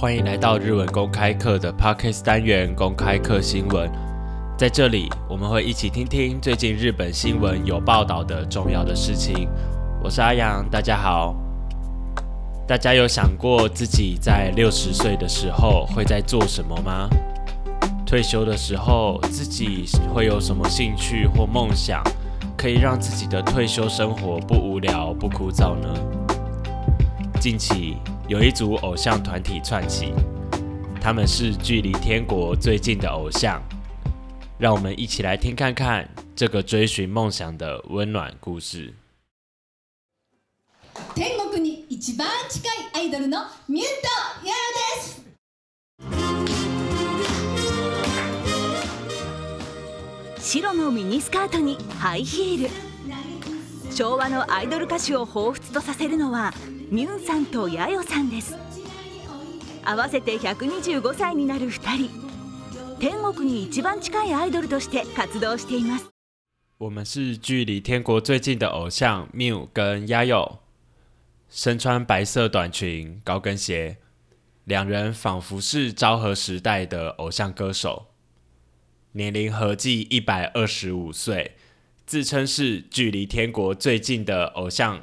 欢迎来到日文公开课的 Parkes 单元公开课新闻，在这里我们会一起听听最近日本新闻有报道的重要的事情。我是阿阳，大家好。大家有想过自己在六十岁的时候会在做什么吗？退休的时候自己会有什么兴趣或梦想，可以让自己的退休生活不无聊不枯燥呢？近期。有一组偶像团体串起，他们是距离天国最近的偶像，让我们一起来听看看这个追寻梦想的温暖故事。天国に一番近いアイドルのミュートヤーです。白のミニスカートにハイヒール、昭和のアイドル歌手を彷彿とさせるのは。ミュンさんとヤヨさんです。合わせて125歳になる二人、天国に一番近いアイドルとして活動しています。我们是距离天国最近的偶像ミュン跟ヤヨ。身穿白色短裙、高跟鞋，两人仿佛是昭和时代的偶像歌手，年龄合计二十五岁，自称是距离天国最近的偶像。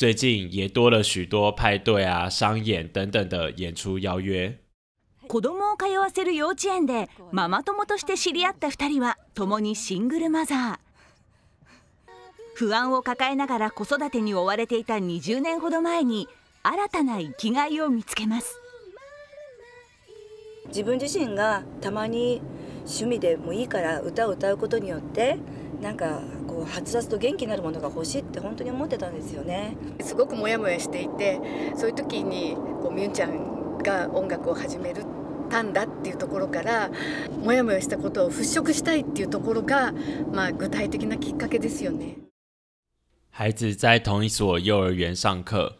最近也多了许多派对あ、商演等等的演出邀約。子供を通わせる幼稚園でママ友として知り合った2人は共にシングルマザー不安を抱えながら子育てに追われていた20年ほど前に新たな生きがいを見つけます自分自身がたまに趣味でもいいから歌を歌うことによってなんかこうはつらつと元気になるものが欲しいって本当に思ってたんですよねすごくモヤモヤしていてそういう時にこうみゆちゃんが音楽を始めるたんだっていうところからモヤモヤしたことを払拭したいっていうところが、まあ、具体的なきっかけですよね。孩子在同一所幼儿园上课，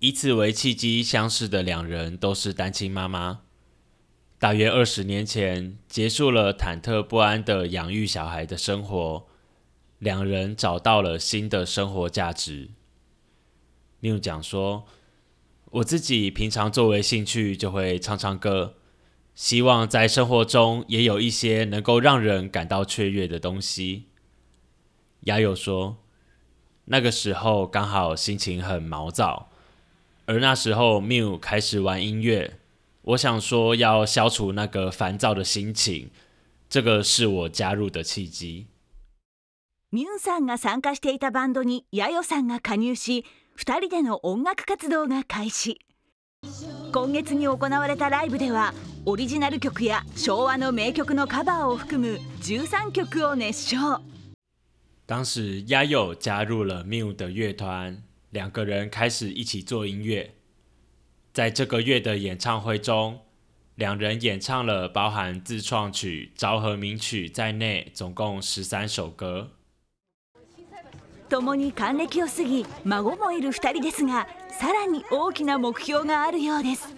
以此为契机相识的两人都是单亲妈妈。大约二十年前，结束了忐忑不安的养育小孩的生活，两人找到了新的生活价值。Miu 讲说，我自己平常作为兴趣就会唱唱歌，希望在生活中也有一些能够让人感到雀跃的东西。雅友说，那个时候刚好心情很毛躁，而那时候 Miu 开始玩音乐。我想说，要消除那个烦躁的心情，这个是我加入的契机。ミュンさんが参加していたバンドにヤヨさんが加入し、二人での音楽活動が開始。今月に行われたライブでは、オリジナル曲や昭和の名曲のカバーを含む13曲を熱唱。当时，ヤヨ加入了ミュン的乐团，两个人开始一起做音乐。在这个月的演唱会中，两人演唱了包含自创曲《昭和名曲》在内，总共十三首歌。共に還暦を過ぎ、孫もいる2人ですが、さらに大きな目標があるようです。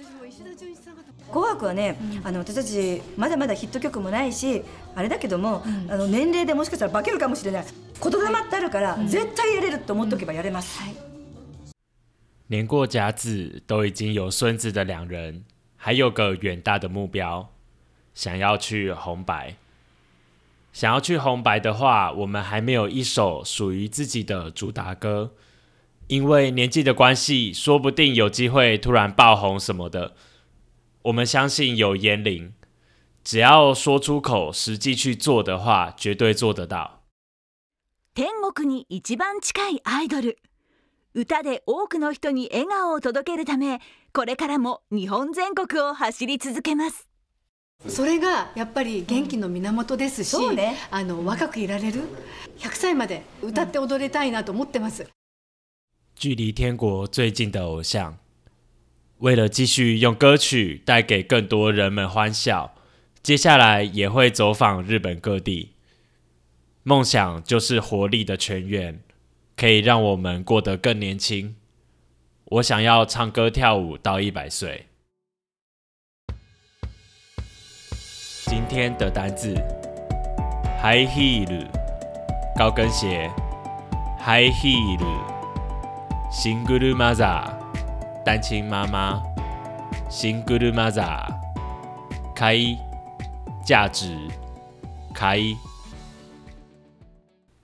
紅白はね、あの私たちまだまだヒット曲もないしあれだけども、うん、あの年齢でもしかしたら化けるかもしれない言霊ってあるから、うん、絶対やれると思っおけばやれます、うんはい年过甲子都已经有孙子的两人，还有个远大的目标，想要去红白。想要去红白的话，我们还没有一首属于自己的主打歌，因为年纪的关系，说不定有机会突然爆红什么的。我们相信有烟龄，只要说出口，实际去做的话，绝对做得到。天国に一番近いアイドル。歌で多くの人に笑顔を届けるためこれからも日本全国を走り続けますそれがやっぱり元気の源ですし、うんね、あの若くいられる100歳まで歌って踊りたいなと思ってます、距離天国最近的偶像为了继续用歌曲带给更多人们欢笑，接下来也会走访日本各地。梦想就是活力的泉源。可以让我们过得更年轻。我想要唱歌跳舞到一百岁。今天的单字：high heel，高跟鞋；high heel，single mother，单亲妈妈；single mother，开，价值，开。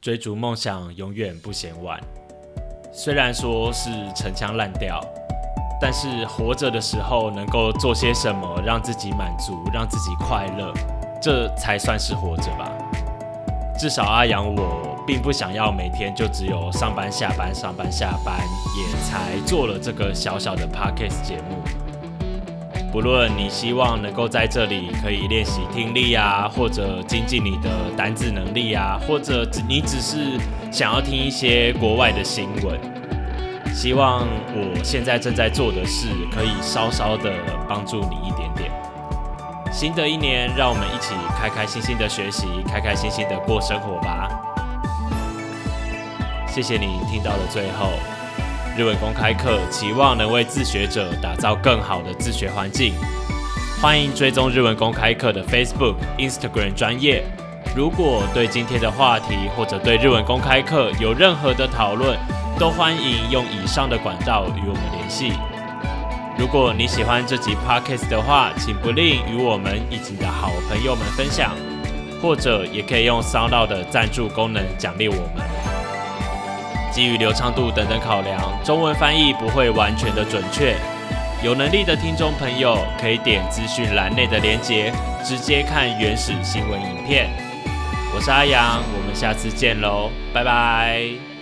追逐梦想永远不嫌晚。虽然说是陈腔滥调，但是活着的时候能够做些什么让自己满足、让自己快乐，这才算是活着吧。至少阿阳我并不想要每天就只有上班、下班、上班、下班，也才做了这个小小的 podcast 节目。无论你希望能够在这里可以练习听力啊，或者精进你的单字能力啊，或者你只是想要听一些国外的新闻，希望我现在正在做的事可以稍稍的帮助你一点点。新的一年，让我们一起开开心心的学习，开开心心的过生活吧。谢谢你听到了最后。日文公开课期望能为自学者打造更好的自学环境，欢迎追踪日文公开课的 Facebook、Instagram 专业。如果对今天的话题或者对日文公开课有任何的讨论，都欢迎用以上的管道与我们联系。如果你喜欢这集 Podcast 的话，请不吝与我们以及的好朋友们分享，或者也可以用 Sound 的赞助功能奖励我们。基于流畅度等等考量，中文翻译不会完全的准确。有能力的听众朋友可以点资讯栏内的连结，直接看原始新闻影片。我是阿阳，我们下次见喽，拜拜。